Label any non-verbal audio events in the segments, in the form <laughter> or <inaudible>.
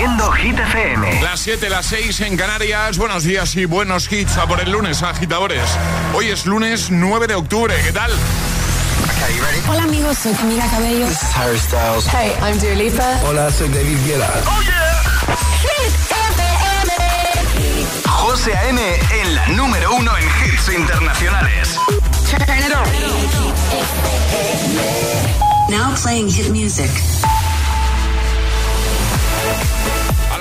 haciendo Hit FM. Las 7, las 6 en Canarias. Buenos días y buenos hits a por el lunes, agitadores. Hoy es lunes 9 de octubre. ¿Qué tal? Hola amigos, soy Camila Cabello. This is Harry Styles. Hey, I'm Dua Lipa. Hola, soy David Guetta. ¡Oh, yeah! Hit FM. José A.M. en la número uno en hits internacionales. Turn it on. Now playing hit music.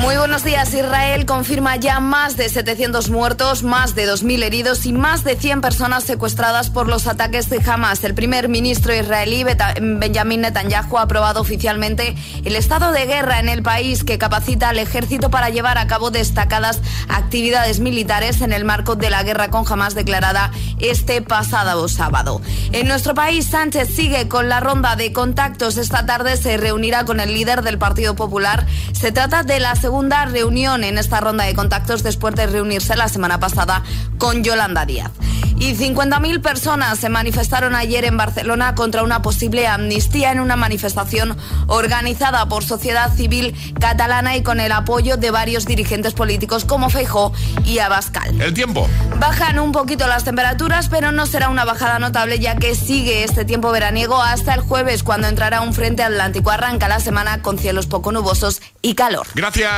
Muy buenos días. Israel confirma ya más de 700 muertos, más de 2.000 heridos y más de 100 personas secuestradas por los ataques de Hamas. El primer ministro israelí, Benjamin Netanyahu, ha aprobado oficialmente el estado de guerra en el país que capacita al ejército para llevar a cabo destacadas actividades militares en el marco de la guerra con Hamas declarada este pasado sábado. En nuestro país, Sánchez sigue con la ronda de contactos. Esta tarde se reunirá con el líder del Partido Popular. Se trata de la segunda reunión en esta ronda de contactos después de reunirse la semana pasada con Yolanda Díaz. Y 50.000 personas se manifestaron ayer en Barcelona contra una posible amnistía en una manifestación organizada por sociedad civil catalana y con el apoyo de varios dirigentes políticos como Feijó y Abascal. El tiempo. Bajan un poquito las temperaturas, pero no será una bajada notable ya que sigue este tiempo veraniego hasta el jueves cuando entrará un frente atlántico. Arranca la semana con cielos poco nubosos y calor. Gracias,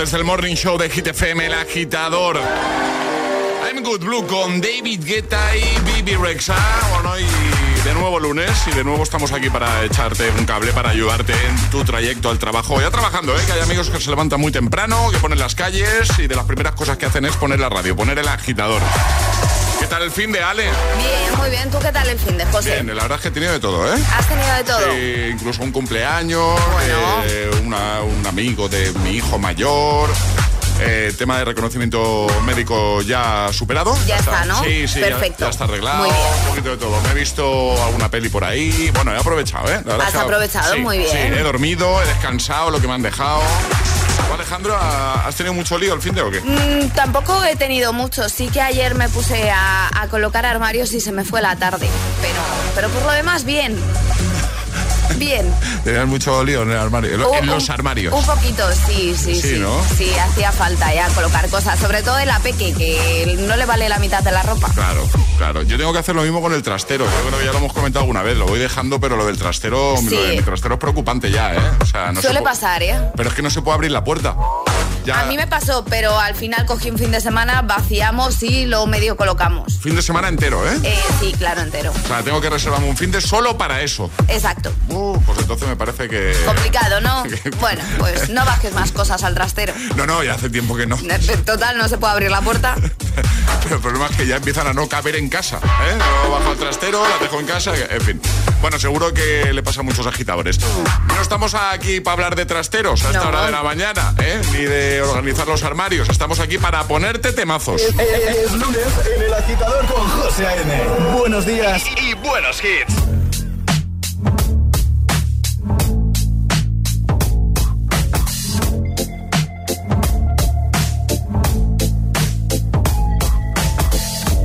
desde el Morning Show de Hit FM, el agitador. I'm Good Blue con David Guetta y Bibi Rexa. Bueno, y de nuevo lunes y de nuevo estamos aquí para echarte un cable, para ayudarte en tu trayecto al trabajo. Ya trabajando, ¿eh? que hay amigos que se levantan muy temprano, que ponen las calles y de las primeras cosas que hacen es poner la radio, poner el agitador. Tal el fin de Ale? Bien, muy bien. ¿Tú qué tal el fin de José? Bien, la verdad es que he tenido de todo, ¿eh? ¿Has tenido de todo? Incluso un cumpleaños, Bueno. eh, una- un amigo de mi hijo mayor. eh, tema de reconocimiento médico ya superado. Ya está, ¿no? Sí, sí, Perfecto. Ya, está arreglado. Muy bien. Un poquito de todo. Me he visto alguna peli por ahí. Bueno, he aprovechado, ¿eh? La Has aprovechado, sí, muy bien. Sí, he dormido, he descansado, lo que me han dejado. ¿Tú, Alejandro, ha- ¿has tenido mucho lío el fin de o qué? Mm, tampoco he tenido mucho. Sí que ayer me puse a, a colocar armarios y se me fue la tarde. Pero, pero por lo demás, bien. Bien. Tenías mucho lío en el armario, en, Un- en los armarios. Un poquito, sí, sí, Sí, sí. ¿no? Sí, hacía falta ya colocar cosas. Sobre todo en la peque, que no le vale la mitad de la ropa. Claro, claro. Yo tengo que hacer lo mismo con el trastero. Yo creo que ya lo hemos comentado alguna vez. Lo voy dejando, pero lo del trastero, Sí. lo de mi trastero es preocupante ya, ¿eh? O sea, no Suele pasar, ¿eh? Pero es que no se puede abrir la puerta. Ya, A mí me pasó, pero al final cogí un fin de semana, vaciamos y lo medio colocamos. Fin de semana entero, ¿eh? Eh, sí, claro, entero. O sea, tengo que reservarme un fin de solo para eso. Exacto. Uh, pues entonces me parece que... Complicado, ¿no? <laughs> Bueno, pues no bajes más cosas al trastero. No, no, ya hace tiempo que no. <laughs> Total, no se puede abrir la puerta. <laughs> Pero el problema es que ya empiezan a no caber en casa. ¿eh? Yo bajo al trastero, la dejo en casa, en fin. Bueno, seguro que le pasa a muchos agitadores. No estamos aquí para hablar de trasteros a esta No. hora de la mañana, ¿eh? ni de organizar los armarios. Estamos aquí para ponerte temazos. Es, es lunes en el agitador con José A.M. Buenos días y buenos hits.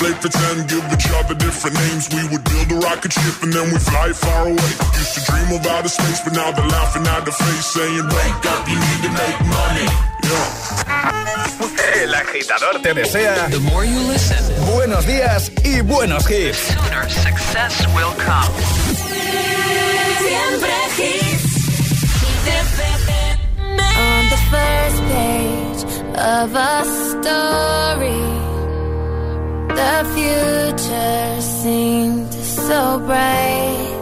play pretend, give each other different names. We would build a rocket ship and then we fly far away. Used to dream of outer space, but now they're laughing at the face, saying, Wake up, you need to make money. Yeah. El agitador te desea buenos días y buenos hits. success will come. Siempre hits. On the first page of a story, the future seemed so bright.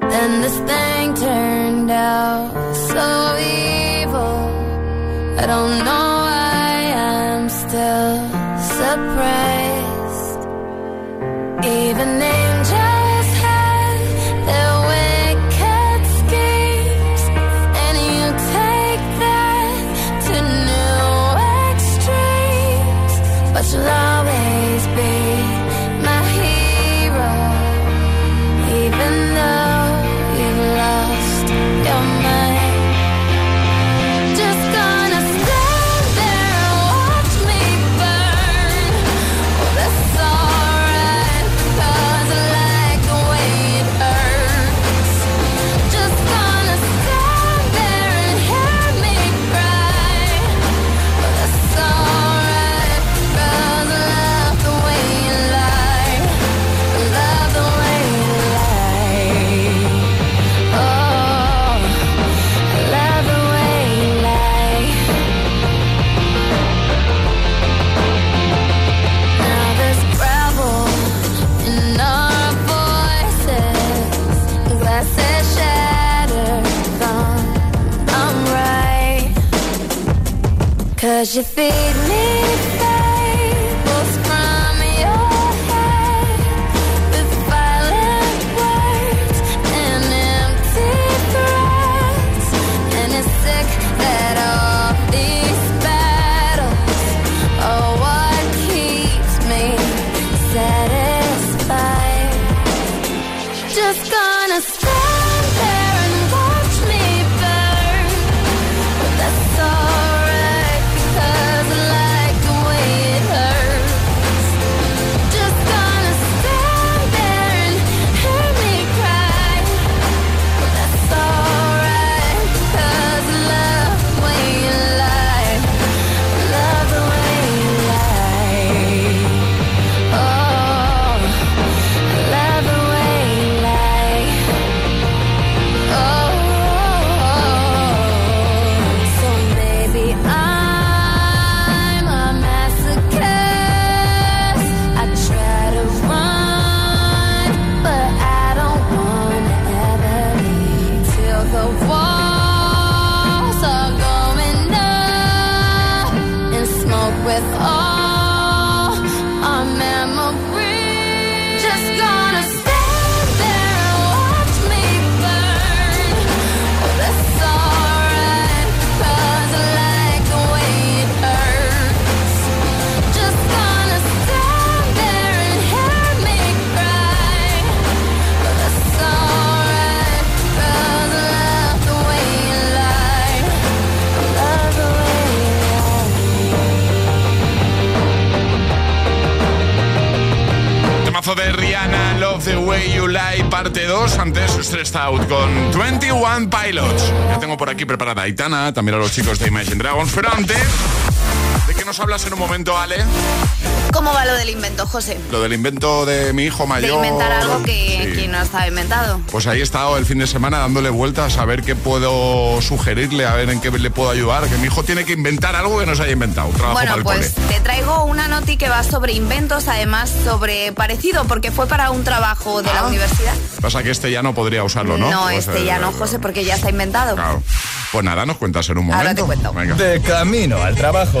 Then this thing turned out so evil. I don't know why I'm still surprised. Even angels Cause you Ya tengo por aquí preparada a Aitana, también a los chicos de Imagine Dragons, pero antes, ¿de qué nos hablas en un momento, Ale? ¿Cómo va lo del invento, José? Lo del invento de mi hijo De mayor. inventar algo que, Sí. que no estaba inventado. Pues ahí he estado el fin de semana dándole vueltas a ver qué puedo sugerirle, a ver en qué le puedo ayudar. Que mi hijo tiene que inventar algo que no se haya inventado. Un trabajo Bueno, para el pues cole. te traigo una noti que va sobre inventos, además sobre parecido, porque fue para un trabajo de la Ah. universidad. Pasa que este ya no podría usarlo, ¿no? Pues, este eh, ya no, José, porque ya está inventado. Claro. Pues nada, nos cuentas en un momento. Ahora te cuento. Venga. De camino al trabajo.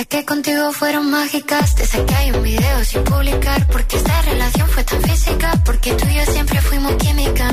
Sé que contigo fueron mágicas. Te saqué hay un video sin publicar. Porque esta relación fue tan física. Porque tú y yo siempre fuimos química.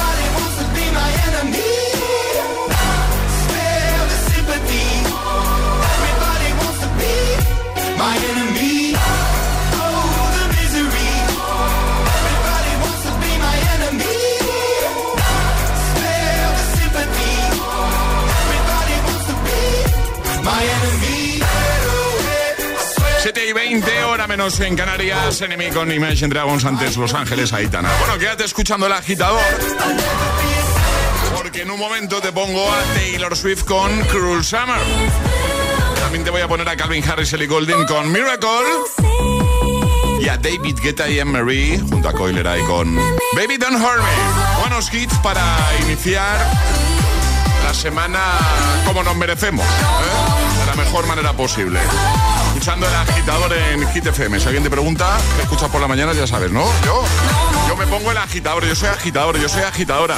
menos en Canarias. Enemy con Imagine Dragons antes Los Ángeles, Aitana. Bueno, quédate escuchando el agitador. Porque en un momento te pongo a Taylor Swift con Cruel Summer. También te voy a poner a Calvin Harris, Ellie Goulding con Miracle. Y a David Guetta y Marie junto a Coileray con Baby Don't Hurt Me. Buenos hits para iniciar la semana como nos merecemos. ¿eh? De la mejor manera posible. Escuchando el agitador en Hit FM. Si alguien te pregunta qué escuchas por la mañana, ya sabes, ¿no? Yo, yo me pongo el agitador, yo soy agitador, yo soy agitadora.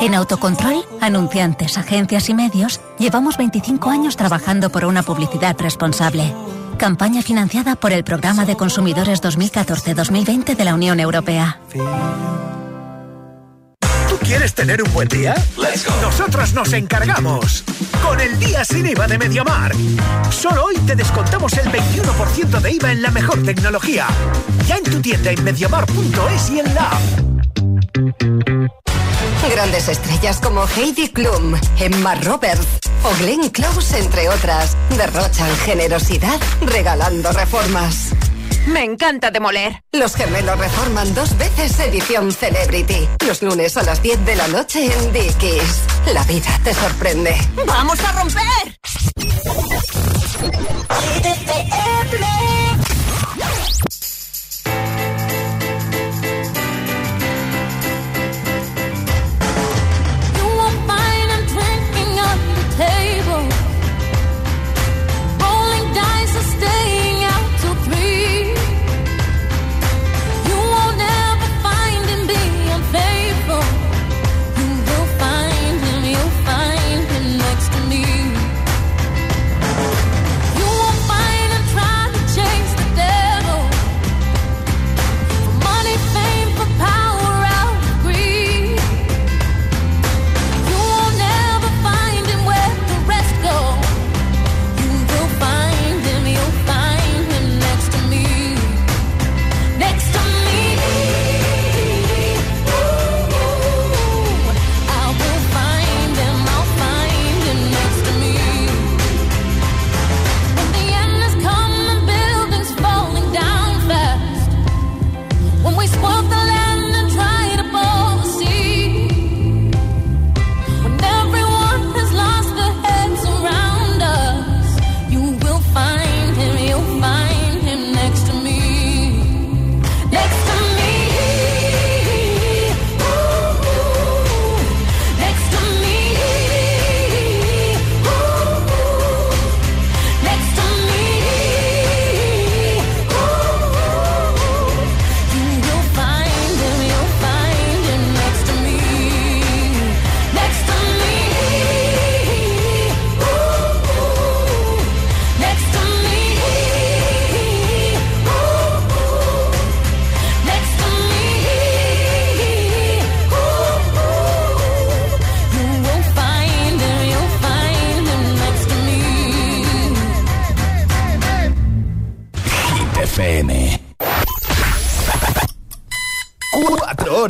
En Autocontrol, anunciantes, agencias y medios, llevamos 25 años trabajando por una publicidad responsable. Campaña financiada por el Programa de Consumidores 2014-2020 de la Unión Europea. ¿Tú quieres tener un buen día? Nosotros nos encargamos. Con el día sin IVA de Mediamar. Solo hoy te descontamos el 21% de IVA en la mejor tecnología. Ya en tu tienda en mediamar.es y en la app. Grandes estrellas como Heidi Klum, Emma Roberts o Glenn Close, entre otras, derrochan generosidad regalando reformas. Me encanta demoler. Los gemelos reforman dos veces edición Celebrity. Los lunes a las 10 de la noche en Dickies. La vida te sorprende. ¡Vamos a romper!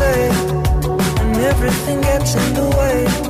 Say, and everything gets in the way.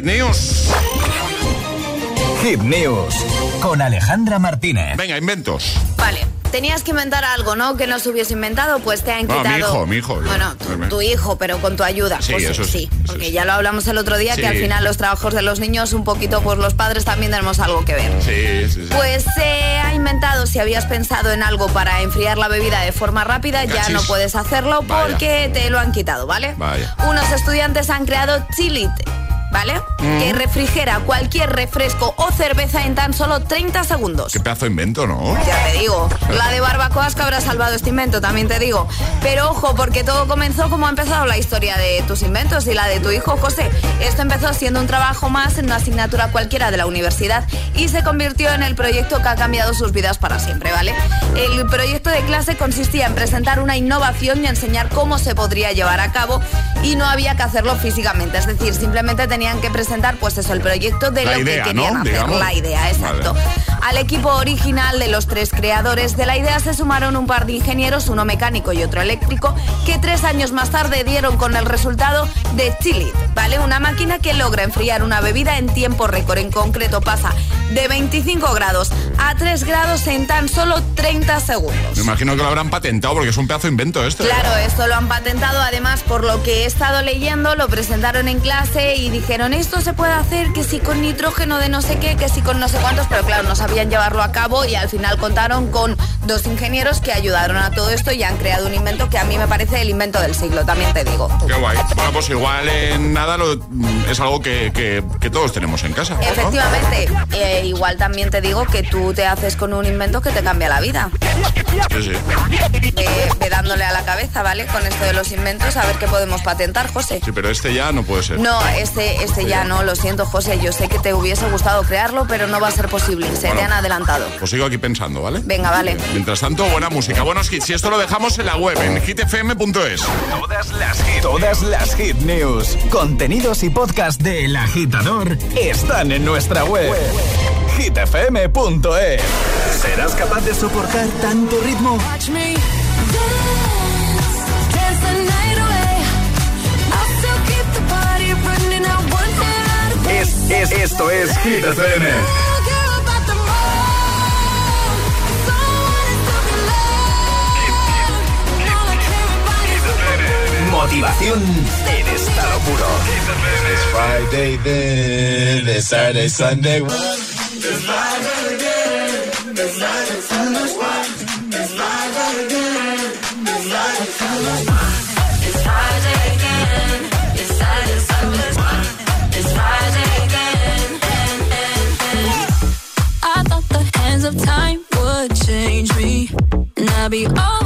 Hit News. Hit News con Alejandra Martínez. Venga, inventos. Vale. Tenías que inventar algo, ¿no? Que no se hubiese inventado, pues te han No, quitado. mi hijo, mi hijo. Bueno, tu, tu hijo, pero con tu ayuda. Sí, pues eso sí. Porque ya lo hablamos el otro día, Sí. que al final los trabajos de los niños, un poquito, pues los padres también tenemos algo que ver. Sí, sí, sí. Pues se ha inventado, si habías pensado en algo para enfriar la bebida de forma rápida, ya Cachis. no puedes hacerlo Vaya. porque te lo han quitado, ¿vale? Vaya. Unos estudiantes han creado Chilite, ¿vale? Mm. Que refrigera cualquier refresco o cerveza en tan solo 30 segundos. Qué pedazo de invento, ¿no? Ya te digo, la de barbacoas que habrá salvado este invento, también te digo. Pero ojo, porque todo comenzó como ha empezado la historia de tus inventos y la de tu hijo José. Esto empezó siendo un trabajo más en una asignatura cualquiera de la universidad y se convirtió en el proyecto que ha cambiado sus vidas para siempre, ¿vale? El proyecto de clase consistía en presentar una innovación y enseñar cómo se podría llevar a cabo y no había que hacerlo físicamente, es decir, simplemente tenían que presentar pues eso, el proyecto de La lo idea, que querían ¿no? hacer, Digamos. la idea, exacto. Vale. Al equipo original de los tres creadores de la idea se sumaron un par de ingenieros, uno mecánico y otro eléctrico, que tres años más tarde dieron con el resultado de Chili, ¿vale? Una máquina que logra enfriar una bebida en tiempo récord. En concreto pasa de 25 grados a 3 grados en tan solo 30 segundos. Me imagino que lo habrán patentado porque es un pedazo de invento esto. ¿eh? Claro, esto lo han patentado. Además, por lo que he estado leyendo, lo presentaron en clase y dijeron, esto se puede hacer que si con nitrógeno de no sé qué, que si con no sé cuántos, pero claro, no sabían llevarlo a cabo y al final contaron con dos ingenieros que ayudaron a todo esto y han creado un invento que a mí me parece el invento del siglo, también te digo. Qué guay. Bueno, pues igual en nada lo- es algo que, que- que todos tenemos en casa. ¿no? Efectivamente, eh, igual también te digo que tú te haces con un invento que te cambia la vida. Sí, sí. Ve dándole a la cabeza, ¿vale? Con esto de los inventos, a ver qué podemos patentar, José. Sí, pero este ya no puede ser. No, este, este ya no, lo siento, José. Yo sé que te hubiese gustado crearlo, pero no va a ser posible. Se te han adelantado. Pues sigo aquí pensando, ¿vale? Venga, vale. Mientras tanto, buena música, buenos hits. Y esto lo dejamos en la web, en hitfm.es. Todas las hit, todas las hit news, contenidos y podcast de El Agitador están en nuestra web. hitfm.es. ¿Serás capaz de soportar tanto ritmo? Es, es, esto es Hit FM. Motivación en estado puro. It's Friday then, it's Saturday, Sunday. I thought the hands of time would change me, and I'd be over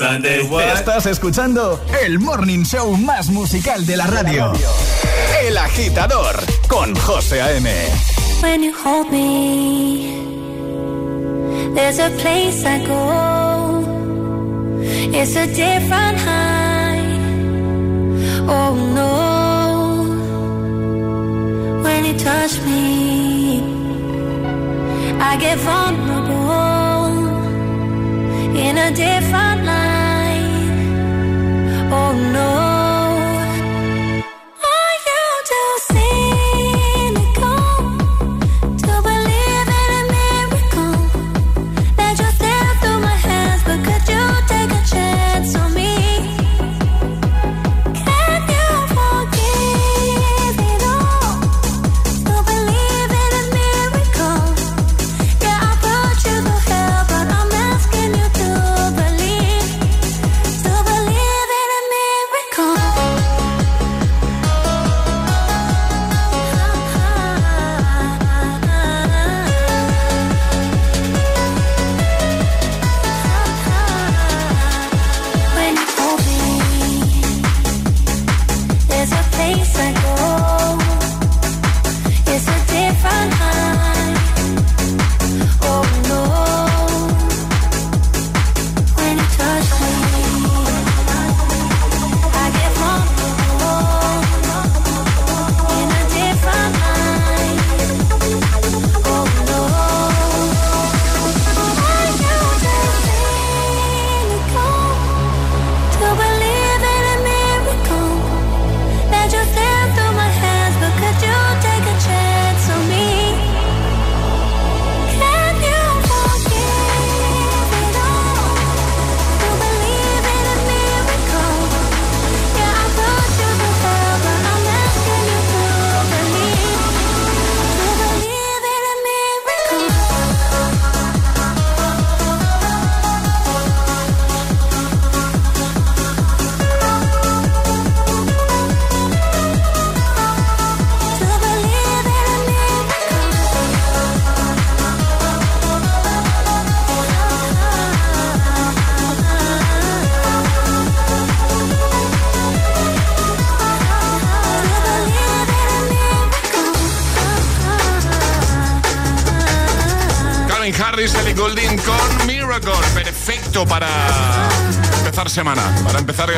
Sunday, what? Estás escuchando el morning show más musical de la radio. El Agitador con José A.M. When you hold me, there's a place I go. It's a different high. Oh no. When you touch me, I get vulnerable in a different para empezar semana, para empezar eh,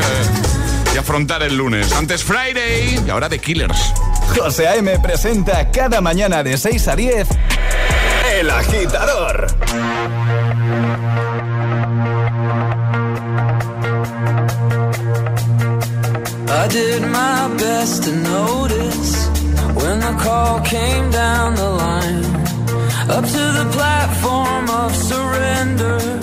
y afrontar el lunes. Antes Friday y ahora The Killers. José A.M. presenta cada mañana de 6 a 10 El Agitador. I did my best to notice when the call came down the line up to the platform of surrender.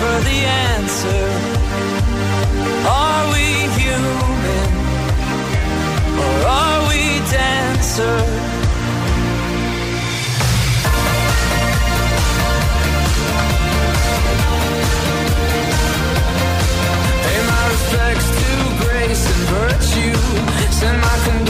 for the answer. Are we human or are we dancer? Pay my respects to grace and virtue, send my condolences.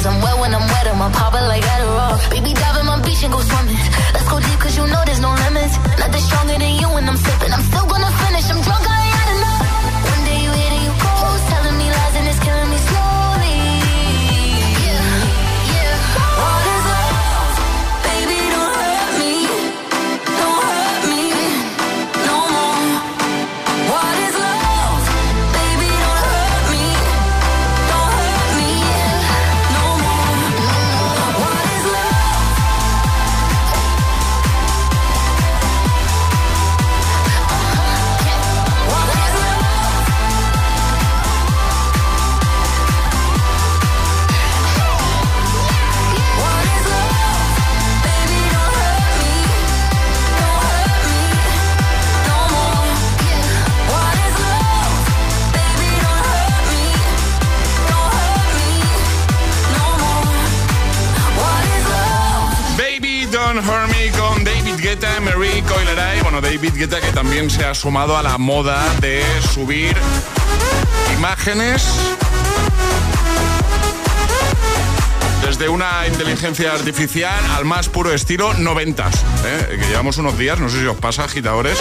Kisses. I'm wet when I'm wet, I'm popping like Adderall. Baby, dive in my beach and go swimming. Let's go deep, cause you know there's no limits. David Guetta que también se ha sumado a la moda de subir imágenes desde una inteligencia artificial al más puro estilo noventas. ¿eh? Que llevamos unos días, no sé si os pasa, agitadores,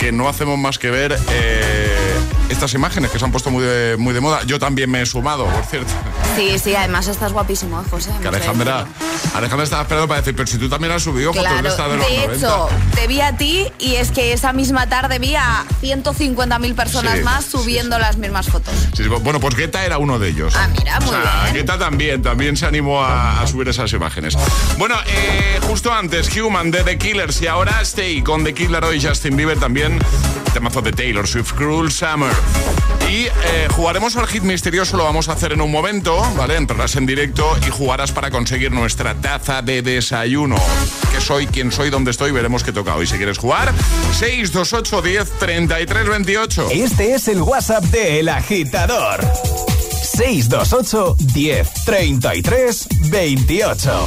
que no hacemos más que ver eh, estas imágenes que se han puesto muy de, muy de moda. Yo también me he sumado, por cierto. Sí, sí, además estás guapísimo, ¿eh, José. Que Alejandra, Alejandra estaba esperando para decir, pero si tú también has subido fotos de Claro, esta de los de 90. hecho, te vi a ti y es que esa misma tarde vi a 150.000 personas Sí, más subiendo las mismas fotos. Bueno, pues Guetta era uno de ellos. Ah, mira, muy o sea, bien. Guetta también, también se animó a, a subir esas imágenes. Bueno, eh, justo antes, Human de The Killers y ahora Stay con The Killer hoy Justin Bieber también. Temazo de Taylor Swift, Cruel Summer. Y eh, jugaremos al hit misterioso, lo vamos a hacer en un momento, ¿vale? Entrarás en directo y jugarás para conseguir nuestra taza de desayuno. Que soy, quién soy, dónde estoy, veremos qué toca hoy. Si quieres jugar, 628 10 33 28. Este es el WhatsApp de El Agitador. 628 10 33 28.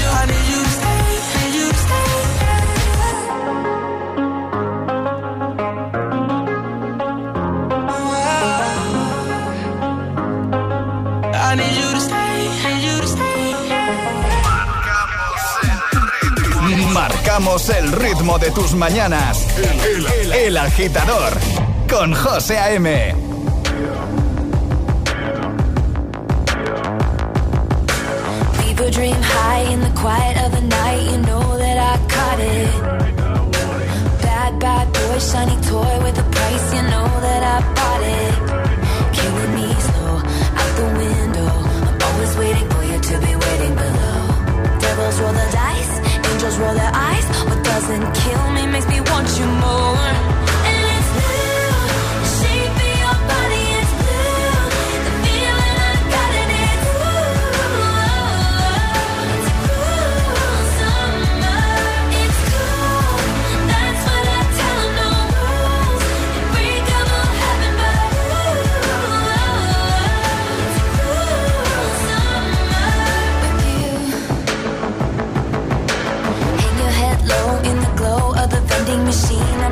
El ritmo de tus mañanas. El, el, el agitador con José A.M. dream high in the quiet of the night. You know that I caught it. Bad, bad boy, shiny toy with a price. You know that I bought it. Killing me slow, out the window. I'm always waiting for you to be waiting below. Devils roll the dice, angels roll their eyes. Doesn't kill me makes me want you more.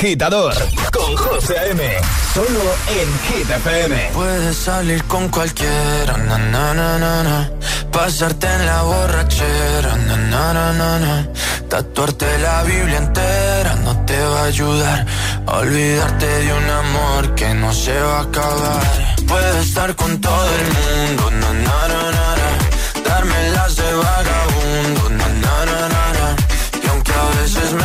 agitador con José A.M. Solo en Hit FM. Puedes salir con cualquiera, na, na, na, na, na. pasarte en la borrachera, na, na, na, na, na. tatuarte la Biblia entera no te va a ayudar a olvidarte de un amor que no se va a acabar. Puedes estar con todo el mundo, na, na, na, na, na. darme las de vagabundo, na, na, na, na, na. y aunque a veces me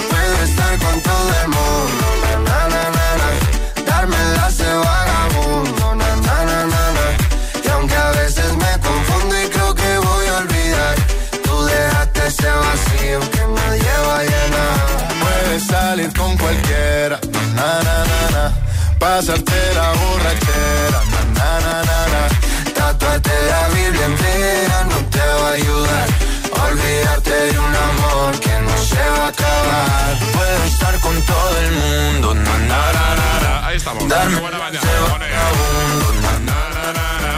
estar con todo el mundo. Na, na, na, na, Darme las de vagabundo. Na, na, na, na, na. Y aunque a veces me confundo y creo que voy a olvidar, tú dejaste ese vacío que me lleva a llenar. Puedes salir con cualquiera. Na, na, na, na. Pasarte la borrachera. Na, na, na, na. Tatuarte la Biblia entera no te va a ayudar. Olvídate de un amor que se va a acabar. Puedo estar con todo el mundo. Na, na, na, na, na. Ahí estamos. Darme buena mañana.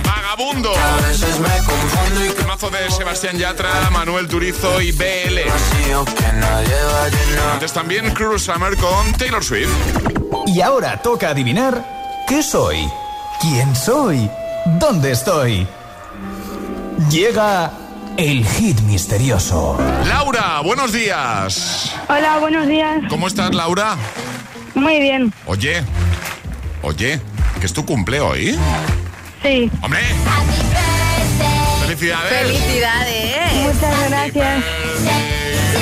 vagabundo. A veces me confundo y El mazo de Sebastián Yatra, Manuel Turizo y BL. vacío que nadie va a llenar. Antes también Cruel Summer con Taylor Swift. Y ahora toca adivinar qué soy, quién soy, dónde estoy. Llega el hit misterioso. Laura, buenos días. Hola, buenos días. ¿Cómo estás, Laura? Muy bien. Oye, oye, que es tu cumple hoy. Sí. ¡Hombre! ¡Felicidades! Felicidades. Muchas gracias.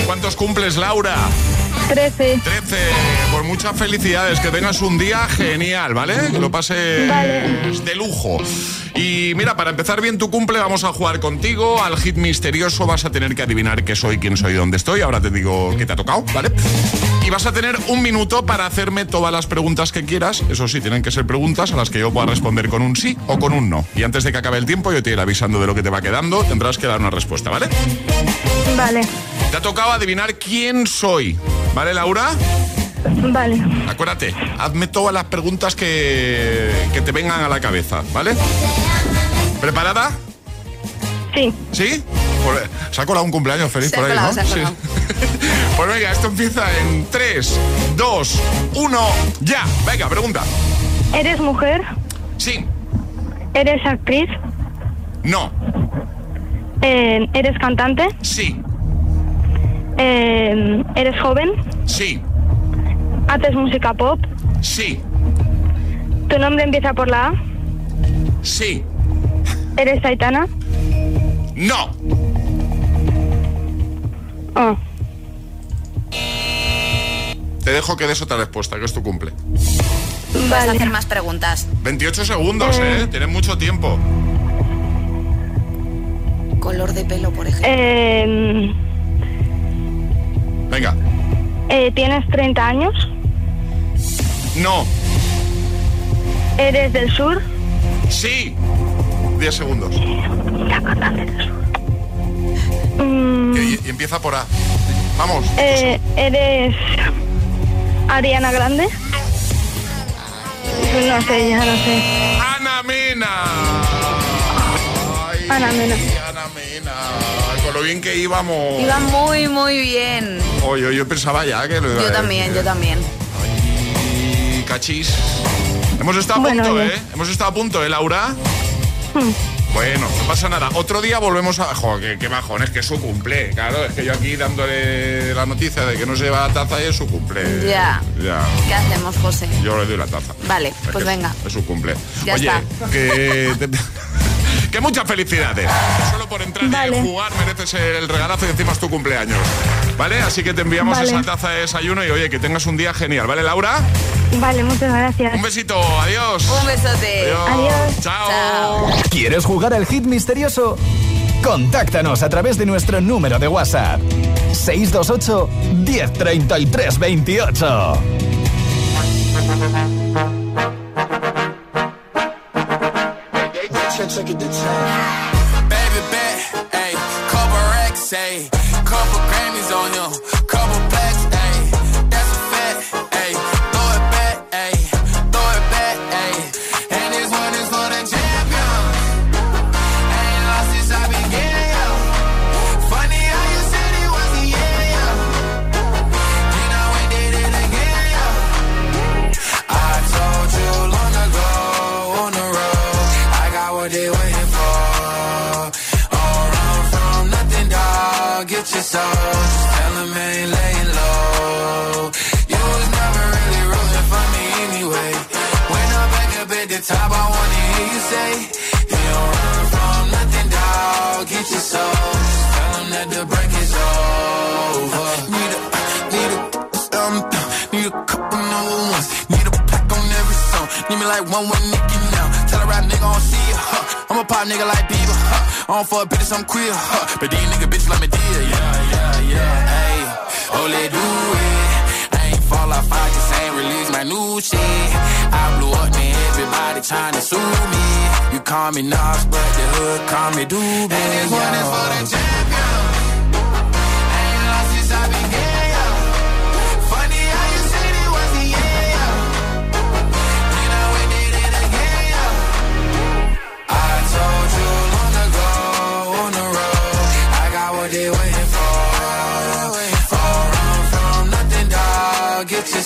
¿Cuántos cumples, Laura? Trece. 13. Pues muchas felicidades, que tengas un día genial, ¿vale? Que lo pases de lujo. Y mira, para empezar bien tu cumple, vamos a jugar contigo al hit misterioso. Vas a tener que adivinar qué soy, quién soy, dónde estoy. Ahora te digo qué te ha tocado, ¿vale? Y vas a tener un minuto para hacerme todas las preguntas que quieras. Eso sí, tienen que ser preguntas a las que yo pueda responder con un sí o con un no. Y antes de que acabe el tiempo, yo te iré avisando de lo que te va quedando. Tendrás que dar una respuesta, ¿vale? Vale. Te ha tocado adivinar quién soy. ¿Vale, Laura? Vale. Acuérdate, hazme todas las preguntas que, que te vengan a la cabeza, ¿vale? ¿Preparada? Sí. ¿Sí? Pues, ¿Se ha colado un cumpleaños feliz Se por ahí, colado, no? se ha colado. <laughs> pues venga, esto empieza en 3, 2, 1, ya. Venga, pregunta. ¿Eres mujer? Sí, ¿Eres actriz? no, Eh, ¿Eres cantante? sí, Eh, ¿Eres joven? sí, ¿Haces música pop? sí, ¿Tu nombre empieza por la A? sí, ¿Eres Aitana? no. Oh. Te dejo que des otra respuesta, que es tu cumple. Vas a hacer más preguntas. 28 segundos, ¿eh? Tienes mucho tiempo. Color de pelo, por ejemplo. Eh, Venga. eh, ¿Tienes 30 años? No, ¿Eres del sur? sí. 10 segundos. Mm, Y, y empieza por A. Vamos. eh, ¿Eres Ariana Grande? Pues No sé, ya no sé. Ana Mena. Ay, Ana Mena. Ana Mena. Con lo bien que íbamos. Iba muy, muy bien. Oye, yo pensaba ya que lo iba Yo a también, yo también. Y cachis. Hemos estado a Bueno, punto, oye. ¿eh? Hemos estado a punto, ¿eh, Laura? Hmm. Bueno, no pasa nada. Otro día volvemos a. Joder, qué, qué majón, es que es su cumple. Claro, es que yo aquí dándole la noticia de que no se lleva la taza y es su cumple. Ya. Ya. ¿Qué hacemos, José? Yo le doy la taza. Vale, Es pues venga. Es su cumple. Ya Oye, está. que. <laughs> que muchas felicidades. Solo por entrar Vale. y jugar mereces el regalazo y encima es tu cumpleaños. ¿Vale? Así que te enviamos Vale. esa taza de desayuno y oye, que tengas un día genial. ¿Vale, Laura? Vale, muchas gracias. Un besito. Adiós. Un besote. Adiós. Chao. ¿Quieres jugar al hit misterioso? Contáctanos a través de nuestro número de WhatsApp. 628 1033 28. check it to town. Baby bet, ayy, cover X, ayy. Pop nigga like Bieber, huh? I don't fuck bitches, I'm queer, huh? But these nigga bitches like me dear, yeah, yeah, yeah, ayy. Oh, let do it. I ain't fall off, I just ain't release my new shit. I blew up, then everybody trying to sue me. You call me Nas, but the hood call me Doobie. And this one is for the champion.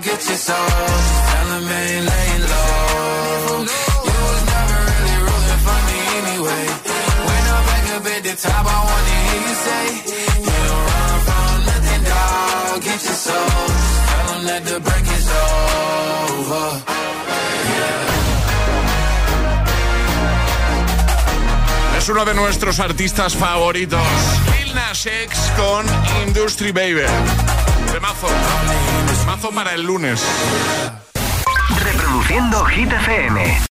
Get. You. Es uno de nuestros artistas favoritos. Lil Nas con Industry Baby. Temazo. Temazo para el lunes. Reproduciendo Hit FM.